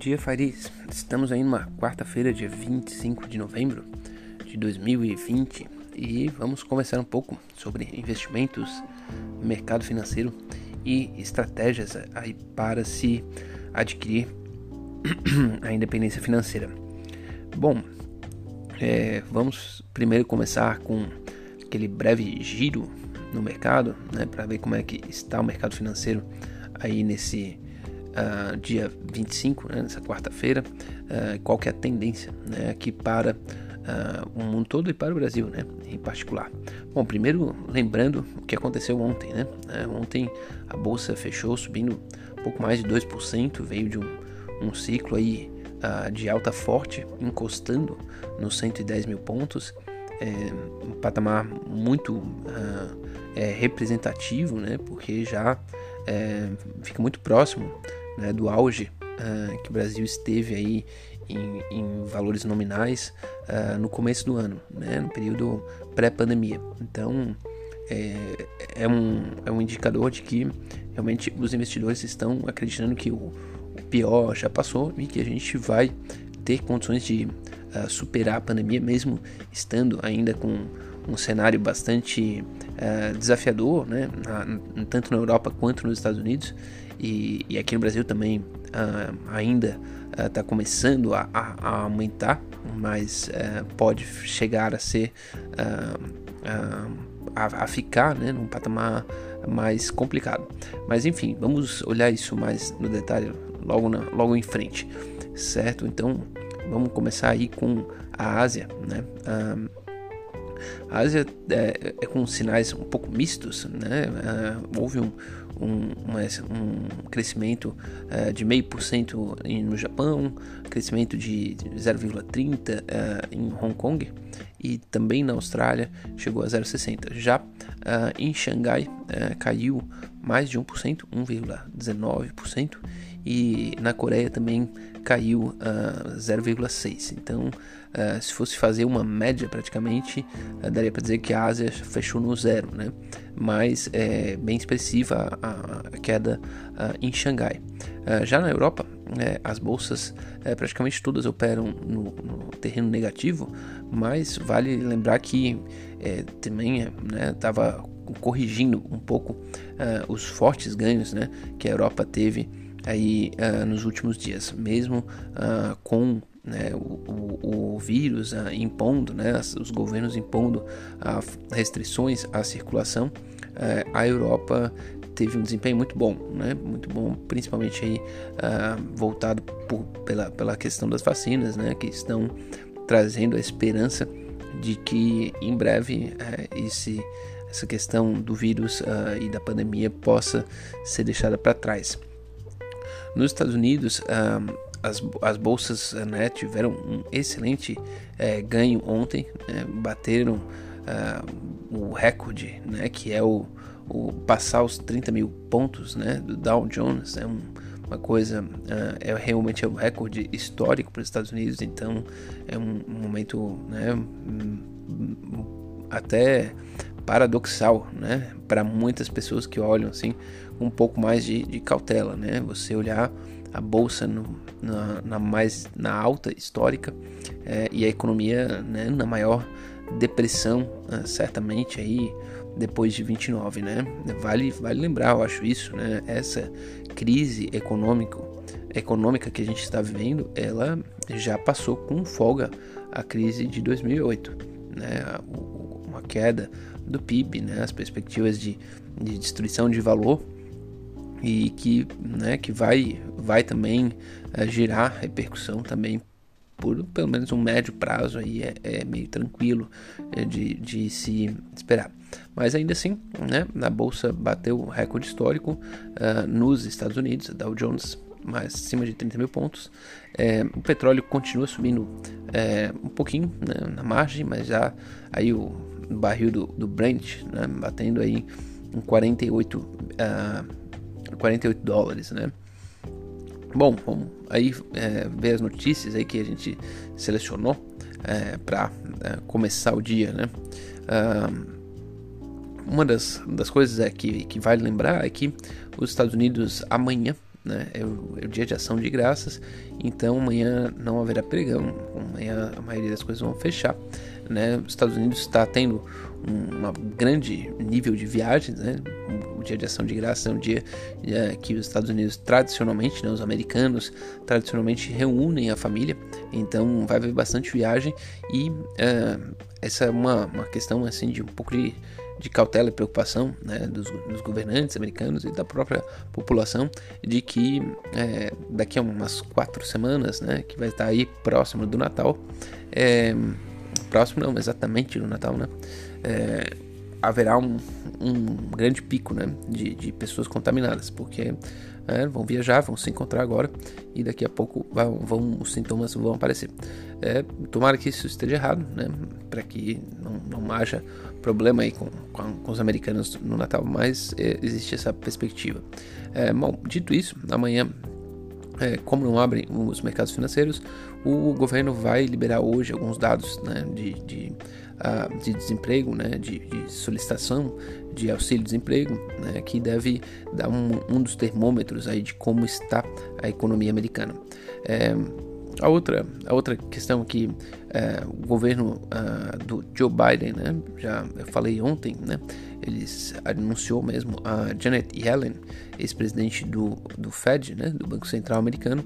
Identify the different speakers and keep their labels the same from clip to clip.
Speaker 1: dia, Fariz. Estamos aí numa quarta-feira, dia 25 de novembro de 2020 e vamos conversar um pouco sobre investimentos, mercado financeiro e estratégias aí para se adquirir a independência financeira. Bom, é, vamos primeiro começar com aquele breve giro no mercado, né, para ver como é que está o mercado financeiro aí nesse uh, dia 25, né, nessa quarta-feira, uh, qual que é a tendência né, aqui para uh, o mundo todo e para o Brasil, né, em particular. Bom, primeiro lembrando o que aconteceu ontem, né? ontem a bolsa fechou subindo um pouco mais de 2%, veio de um, um ciclo aí de alta forte, encostando nos 110 mil pontos, é, um patamar muito é, representativo, né? Porque já é, fica muito próximo né, do auge uh, que o Brasil esteve aí em, em valores nominais uh, no começo do ano, né, no período pré-pandemia. Então é, é, um, é um indicador de que realmente os investidores estão acreditando que o, o pior já passou e que a gente vai ter condições de uh, superar a pandemia, mesmo estando ainda com um cenário bastante uh, desafiador, né, na, tanto na Europa quanto nos Estados Unidos, e, e aqui no Brasil também uh, ainda está uh, começando a, a, aumentar, mas uh, pode chegar a ser a, a, ficar né, num patamar mais complicado. Mas enfim, vamos olhar isso mais no detalhe logo, na, logo em frente, certo? Então vamos começar aí com a Ásia, né? A Ásia é, é, com sinais um pouco mistos, né? Uh, houve um, um, um crescimento uh, de 0,5% no Japão, crescimento de 0,30% uh, em Hong Kong e também na Austrália chegou a 0,60%. Já em Xangai caiu mais de 1%, 1,19%, e na Coreia também caiu uh, 0,6%. Então, uh, se fosse fazer uma média praticamente, uh, daria para dizer que a Ásia fechou no zero, né? mas é bem expressiva a, a queda uh, em Xangai. já na Europa, é, as bolsas é, praticamente todas operam no, no, terreno negativo, mas vale lembrar que é, também estava né, corrigindo um pouco os fortes ganhos né, que a Europa teve aí uh, nos últimos dias, mesmo uh, com né, o, o, o, vírus uh, impondo, né, os governos impondo restrições à circulação, a Europa teve um desempenho muito bom, né, muito bom, principalmente aí voltado por, pela, pela questão das vacinas, né, que estão trazendo a esperança de que em breve esse essa questão do vírus e da pandemia possa ser deixada para trás. Nos Estados Unidos, as, as bolsas né, tiveram um excelente é, ganho ontem, né, bateram o recorde, né, que é o, o, passar os 30 mil pontos né, do Dow Jones, é um, uma coisa, uh, é realmente é um recorde histórico para os Estados Unidos, então é um, um momento né, até paradoxal, né, para muitas pessoas que olham assim um pouco mais de, de cautela, né? Você olhar a bolsa no, na, na, mais na alta histórica é, e a economia né, na maior depressão, é, certamente aí depois de 29, né? Vale, vale lembrar, eu acho isso, né? Essa crise econômico, econômica que a gente está vivendo, ela já passou com folga a crise de 2008, né? Uma queda do PIB, né? As perspectivas de, de destruição de valor e que, né, que vai, vai também é, gerar repercussão também por pelo menos um médio prazo aí é, é meio tranquilo é, de, de se esperar. Mas ainda assim, né, a bolsa bateu recorde histórico uh, nos Estados Unidos, a Dow Jones mais acima de 30 mil pontos. É, o petróleo continua subindo é, um pouquinho né, na margem, mas já aí o barril do, do Brent né, batendo aí em 48 uh, 48 dólares, né? Bom, vamos aí é, ver as notícias aí que a gente selecionou é, para é, começar o dia, né? uma das, das coisas é que, que vale lembrar é que os Estados Unidos amanhã né? É o, é o, dia de ação de graças, então amanhã não haverá pregão, amanhã a maioria das coisas vão fechar, né? Os Estados Unidos está tendo um uma grande nível de viagens, né? O dia de ação de graças é um dia é, que os Estados Unidos tradicionalmente, né, os americanos tradicionalmente reúnem a família, então vai haver bastante viagem e é, essa é uma, uma questão assim de um pouco de de cautela e preocupação né, dos, dos, governantes americanos e da própria população de que é, daqui a umas quatro semanas, né, que vai estar aí próximo do Natal, é, próximo não, exatamente do Natal, né, é, haverá um, um grande pico né, de, de pessoas contaminadas, porque é, vão viajar, vão se encontrar agora e daqui a pouco vão, vão os sintomas vão aparecer. É, tomara que isso esteja errado, né, para que não, não haja problema aí com, com, com, os americanos no Natal, mas é, existe essa perspectiva. É, bom, dito isso, amanhã é, como não abrem os mercados financeiros, o governo vai liberar hoje alguns dados né, de, de, uh, de, desemprego, né, de, de, solicitação de auxílio-desemprego, né, que deve dar um, um, dos termômetros aí de como está a economia americana. É, a outra, a outra questão que é, o governo uh, do Joe Biden, né, já eu falei ontem, né, eles anunciou mesmo a Janet Yellen, ex-presidente do, do Fed, né, do Banco Central Americano,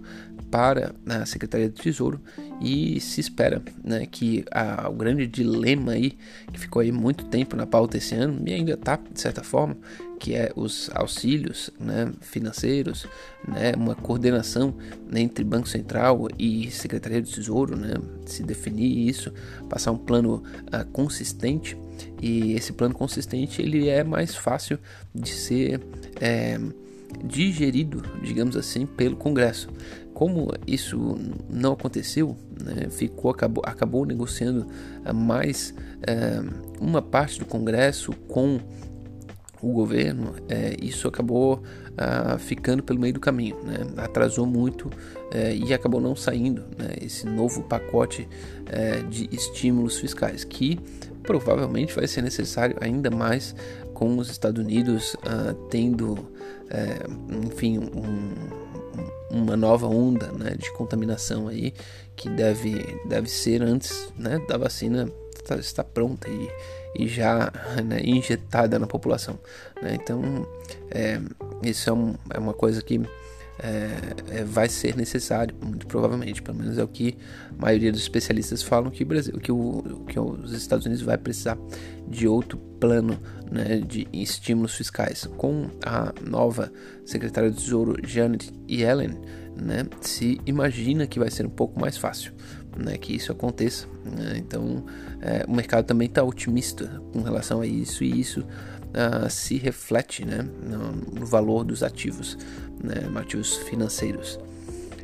Speaker 1: para a Secretaria do Tesouro e se espera né, que a, o grande dilema aí, que ficou aí muito tempo na pauta esse ano, e ainda está, de certa forma, que é os auxílios né, financeiros, né, uma coordenação né, entre Banco Central e Secretaria do Tesouro, né, se definir isso, passar um plano uh, consistente, e esse plano consistente ele é mais fácil de ser... É, digerido, digamos assim, pelo Congresso. Como isso não aconteceu, né, ficou acabou, acabou negociando eh, mais é, uma parte do Congresso com o governo, é, isso acabou ah, ficando pelo meio do caminho, né? atrasou muito e acabou não saindo né? esse novo pacote de estímulos fiscais que provavelmente vai ser necessário ainda mais com os Estados Unidos uh, tendo, enfim, um, uma nova onda né, de contaminação aí que deve, deve ser antes né, da vacina estar, estar pronta e, e já né, injetada na população. Né? Então, é, isso é, um, é uma coisa que é, é, vai ser necessário, muito provavelmente, pelo menos é o que a maioria dos especialistas falam que o Brasil, que, o, que os Estados Unidos vai precisar de outro plano né, de estímulos fiscais. Com a nova secretária do Tesouro, Janet Yellen, né, se imagina que vai ser um pouco mais fácil né, que isso aconteça. Né? Então, é, o mercado também está otimista com relação a isso e isso uh, se reflete né, no, no, valor dos ativos, né, ativos financeiros.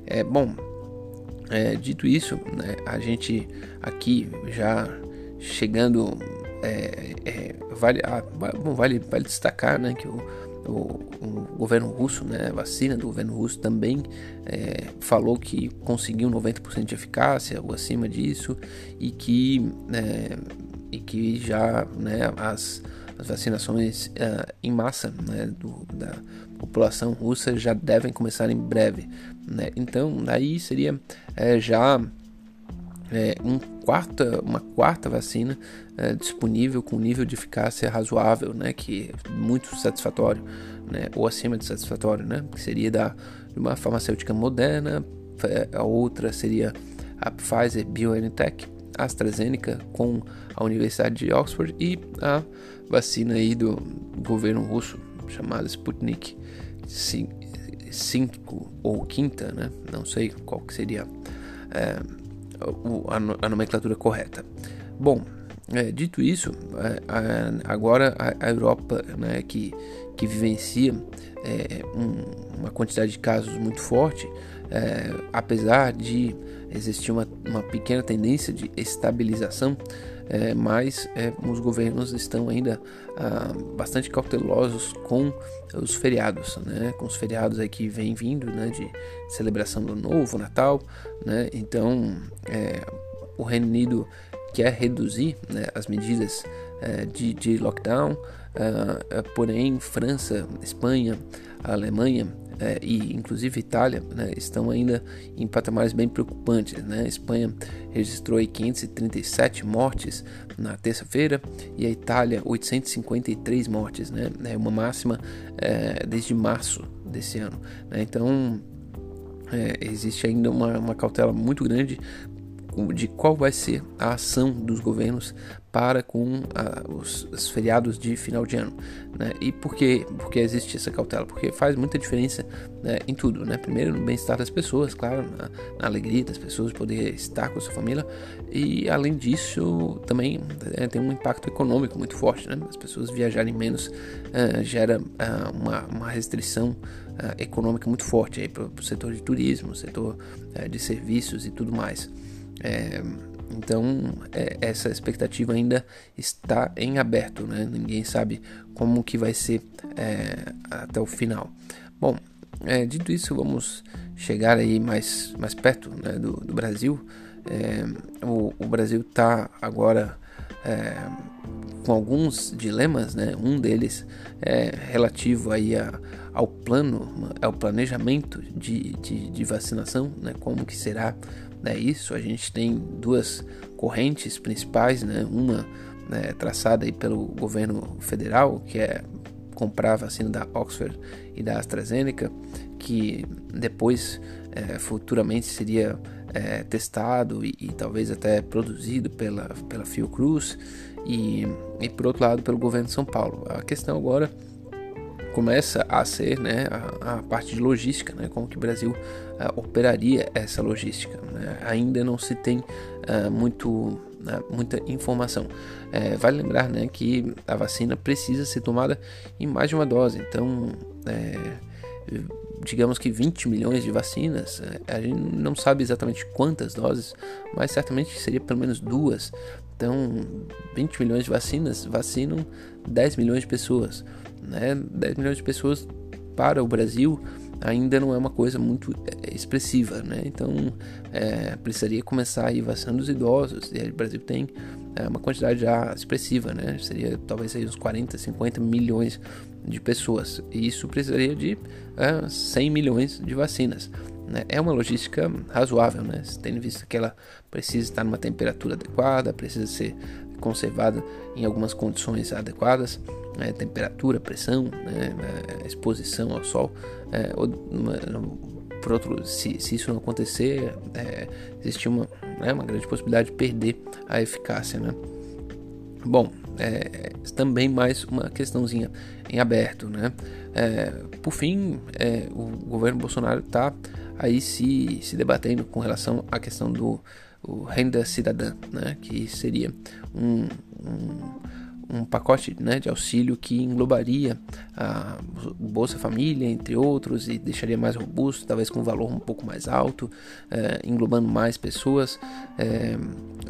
Speaker 1: É, bom, é, dito isso, né, a gente aqui já chegando, é, é, vale, ah, vale, vale destacar né, que o, o, o, governo russo, né, a vacina do governo russo também é, falou que conseguiu 90% de eficácia ou acima disso e que, é, e que já né, as, as vacinações uh, em massa né, do, da população russa já devem começar em breve. Né? Então, daí seria é, já é, um quarta, uma quarta vacina é, disponível com nível de eficácia razoável, né, que é muito satisfatório, né, ou acima de satisfatório, né, que seria da de uma farmacêutica moderna, a outra seria a Pfizer BioNTech, AstraZeneca com a Universidade de Oxford e a vacina aí do governo russo chamada Sputnik 5 ou quinta, né? Não sei qual que seria é, a, nomenclatura correta. Bom, é, dito isso, agora a, a, Europa, né, que, que vivencia é, um, uma quantidade de casos muito forte, é, apesar de existir uma, uma pequena tendência de estabilização, é, mas é, os governos estão ainda ah, bastante cautelosos com os feriados, né, com os feriados aí que vem vindo, né, de celebração do Novo Natal, né, então é, o Reino Unido quer reduzir né, as medidas é, de, de, lockdown, uh, porém França, Espanha, Alemanha é, e inclusive Itália né, estão ainda em patamares bem preocupantes. Né? A Espanha registrou 537 mortes na terça-feira e a Itália 853 mortes, né? É uma máxima é, desde março desse ano. Né? Então é, existe ainda uma, uma cautela muito grande de qual vai ser a ação dos governos para com a, os, os, feriados de final de ano. Né? E por que porque existe essa cautela? Porque faz muita diferença né, em tudo. Né? Primeiro, no bem-estar das pessoas, claro, na, na, alegria das pessoas de poder estar com a sua família. E, além disso, também é, tem um impacto econômico muito forte. Né? As pessoas viajarem menos uh, gera uh, uma, uma, restrição uh, econômica muito forte para o setor de turismo, setor de serviços e tudo mais. É, então é, essa expectativa ainda está em aberto, né? Ninguém sabe como que vai ser é, até o final. Bom, é, dito isso, vamos chegar aí mais, mais perto né, do, do, Brasil. É, o, o, Brasil está agora é, com alguns dilemas, né? Um deles é relativo aí a, ao plano, ao planejamento de, de, de vacinação, né? Como que será né, isso. A gente tem duas correntes principais, né, uma né, traçada aí pelo governo federal, que é comprar a vacina da Oxford e da AstraZeneca, que depois é, futuramente seria é, testado e, e, talvez até produzido pela, pela Fiocruz e, e por outro lado pelo governo de São Paulo. A questão agora começa a ser né, a, a, parte de logística, né, como que o Brasil uh, operaria essa logística. Né? Ainda não se tem uh, muito, uh, muita informação. É, vale lembrar né, que a vacina precisa ser tomada em mais de uma dose, então, é, digamos que 20 milhões de vacinas, a gente não sabe exatamente quantas doses, mas certamente seria pelo menos duas. Então, 20 milhões de vacinas vacinam 10 milhões de pessoas né? 10 milhões de pessoas para o Brasil ainda não é uma coisa muito é, expressiva, né? Então é, precisaria começar a ir vacinando os idosos e o Brasil tem é, uma quantidade já expressiva, né? Seria talvez aí uns 40, 50 milhões de pessoas e isso precisaria de é, 100 milhões de vacinas. Né? É uma logística razoável, né? Tendo visto que ela precisa estar numa temperatura adequada, precisa ser conservada em algumas condições adequadas né, temperatura, pressão, né, é, exposição ao sol. É, ou, por outro, se, se, isso não acontecer, é, existe uma, né, uma grande possibilidade de perder a eficácia. Né? Bom, é, também mais uma questãozinha em aberto. Né? É, por fim, é, o governo Bolsonaro está aí se, se debatendo com relação à questão do renda cidadã, né? que seria um, um um pacote né, de auxílio que englobaria a Bolsa Família, entre outros, e deixaria mais robusto, talvez com um valor um pouco mais alto, é, englobando mais pessoas. É,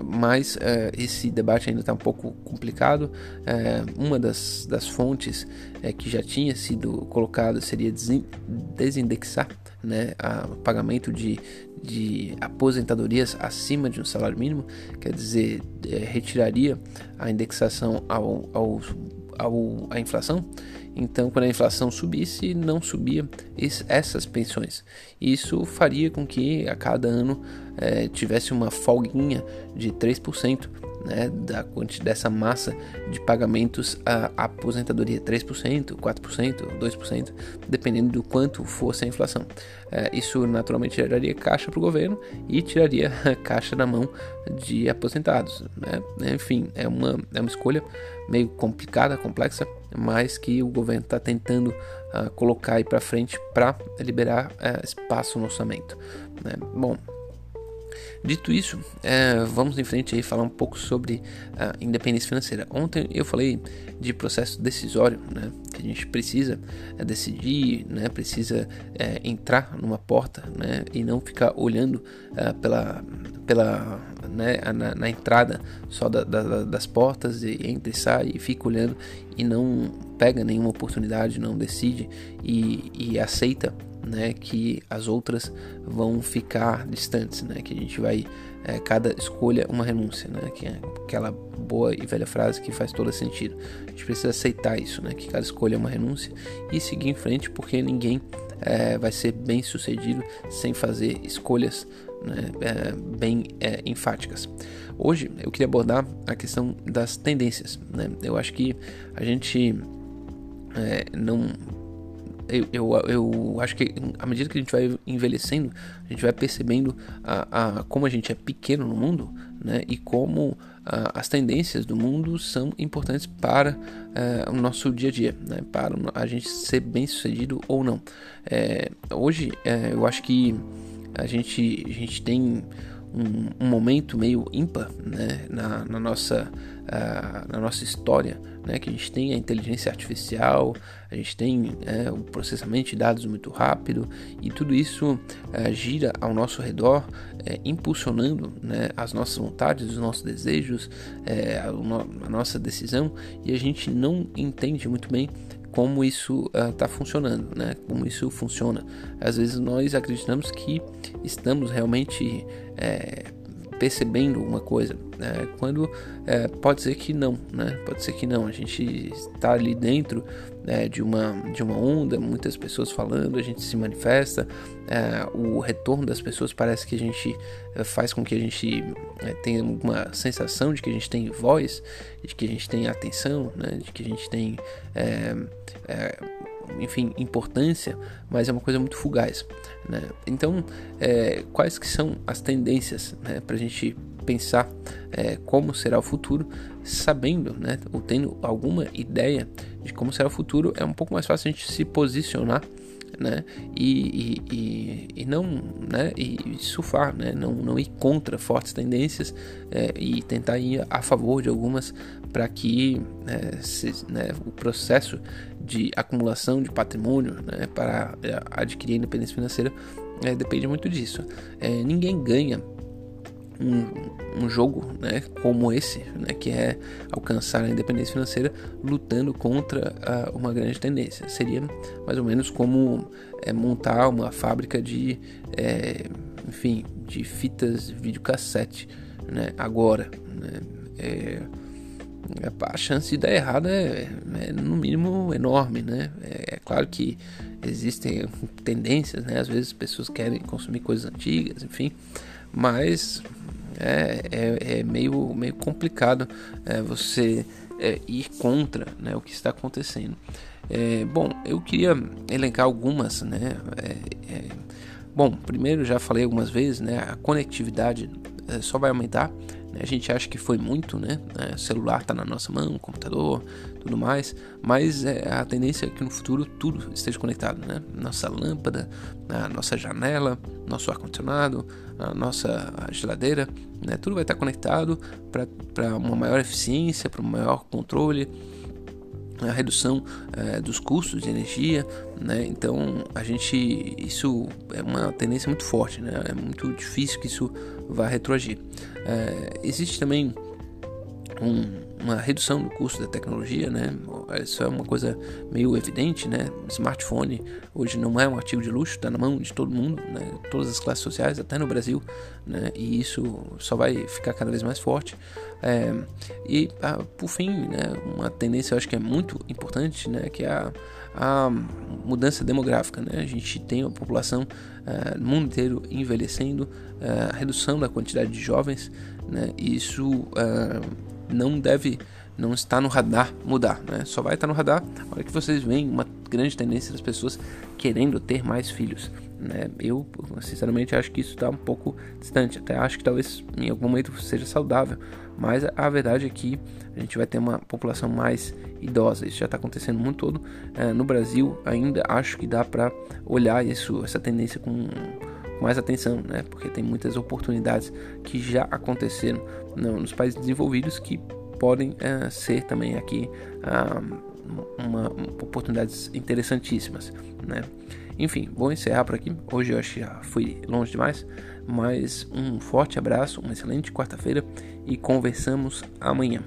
Speaker 1: mas é, esse debate ainda está um pouco complicado. uma das, das fontes que já tinha sido colocada seria desindexar né, o pagamento de, de aposentadorias acima de um salário mínimo, quer dizer, é, retiraria a indexação ao, ao, ao, à inflação. Então, quando a inflação subisse, não subia essas pensões. Isso faria com que a cada ano é, tivesse uma folguinha de 3% né, da dessa massa de pagamentos à aposentadoria, 3%, 4%, 2%, dependendo do quanto fosse a inflação. É, isso naturalmente geraria caixa para o governo e tiraria caixa da mão de aposentados. Né? Enfim, é uma, é uma escolha meio complicada, complexa, mas que o governo está tentando uh, colocar aí para frente para liberar uh, espaço no orçamento. Né? Bom, Dito isso, é, vamos em frente aí falar um pouco sobre a independência financeira. Ontem eu falei de processo decisório, né, que a gente precisa é, decidir, né, precisa é, entrar numa porta, né, e não ficar olhando é, pela, pela né, na, na, entrada só da, da, das portas e entra e sai e fica olhando e não pega nenhuma oportunidade, não decide e, e aceita né, que as outras vão ficar distantes, né, que a gente vai é, cada escolha uma renúncia, né, que é aquela boa e velha frase que faz todo sentido. A gente precisa aceitar isso, né, que cada escolha é uma renúncia e seguir em frente, porque ninguém é, vai ser bem sucedido sem fazer escolhas né, é, bem é, enfáticas. Hoje eu queria abordar a questão das tendências. Né? Eu acho que a gente é, não eu, eu, eu, acho que à medida que a gente vai envelhecendo, a gente vai percebendo a, a como a gente é pequeno no mundo, né? E como a, as tendências do mundo são importantes para é, o nosso dia a dia, né? Para a gente ser bem sucedido ou não. É, hoje, é, eu acho que a gente, a gente tem um, um momento meio ímpar né, na, na, nossa, na nossa história, né, que a gente tem a inteligência artificial, a gente tem é, o processamento de dados muito rápido e tudo isso uh, gira ao nosso redor, é, impulsionando né, as nossas vontades, os nossos desejos, é, a, a nossa decisão e a gente não entende muito bem como isso está uh, funcionando, né? Como isso funciona. Às vezes nós acreditamos que estamos realmente é, percebendo uma coisa, né? quando é, pode ser que não, né? Pode ser que não. A gente está ali dentro é, de uma de uma onda, muitas pessoas falando, a gente se manifesta, é, o retorno das pessoas parece que a gente é, faz com que a gente é, tenha uma sensação de que a gente tem voz, de que a gente tem atenção, né? De que a gente tem é, enfim, importância, mas é uma coisa muito fugaz. Né? Então, é, quais que são as tendências né, para a gente pensar é, como será o futuro, sabendo, né, ou tendo alguma ideia de como será o futuro, é um pouco mais fácil a gente se posicionar né? E, e, e, e, não, né? E surfar, né? Não, não ir contra fortes tendências é, e tentar ir a favor de algumas para que é, se, né, o processo de acumulação de patrimônio né, para é, adquirir independência financeira é, depende muito disso. É, ninguém ganha um, um, jogo né, como esse, né, que é alcançar a independência financeira lutando contra uma grande tendência. Seria mais ou menos como é, montar uma fábrica de, é, enfim, de fitas videocassete né, agora. Né, é, a chance de dar errado é, é, no mínimo enorme, né? É, é, claro que existem tendências, né? Às vezes pessoas querem consumir coisas antigas, enfim, mas é, é, é meio, meio complicado é, você é, ir contra né, o que está acontecendo. É, bom, eu queria elencar algumas, né? É, bom, primeiro já falei algumas vezes, né? A conectividade só vai aumentar a gente acha que foi muito, né? O celular está na nossa mão, computador, tudo mais, mas é, a tendência é que no futuro tudo esteja conectado, né? Nossa lâmpada, a nossa janela, nosso ar-condicionado, a nossa geladeira, né? Tudo vai estar conectado para uma maior eficiência, para um maior controle a redução é, dos custos de energia, né? Então a gente isso é uma tendência muito forte, né? É muito difícil que isso vá retroagir. É, existe também um, uma redução do custo da tecnologia, né? Isso é uma coisa meio evidente, né? Smartphone hoje não é um artigo de luxo, está na mão de todo mundo, né? Todas as classes sociais, até no Brasil, né? E isso só vai ficar cada vez mais forte. É, e ah, por fim, né? Uma tendência eu acho que é muito importante, né? Que é a, a mudança demográfica, né? A gente tem a população uh, no mundo inteiro envelhecendo, uh, a redução da quantidade de jovens, né? Isso uh, não deve, não está no radar mudar, né? Só vai estar no radar a hora que vocês veem uma grande tendência das pessoas querendo ter mais filhos, né? Eu, sinceramente, acho que isso está um pouco distante. Até acho que talvez em algum momento seja saudável, mas a verdade é que a gente vai ter uma população mais idosa. Isso já está acontecendo no mundo todo. É, no Brasil, ainda acho que dá para olhar isso, essa tendência com mais atenção, né? Porque tem muitas oportunidades que já aconteceram nos países desenvolvidos que podem é, ser também aqui ah, uma, oportunidades interessantíssimas, né? Enfim, vou encerrar por aqui. Hoje eu acho que já fui longe demais, mas um forte abraço, uma excelente quarta-feira e conversamos amanhã.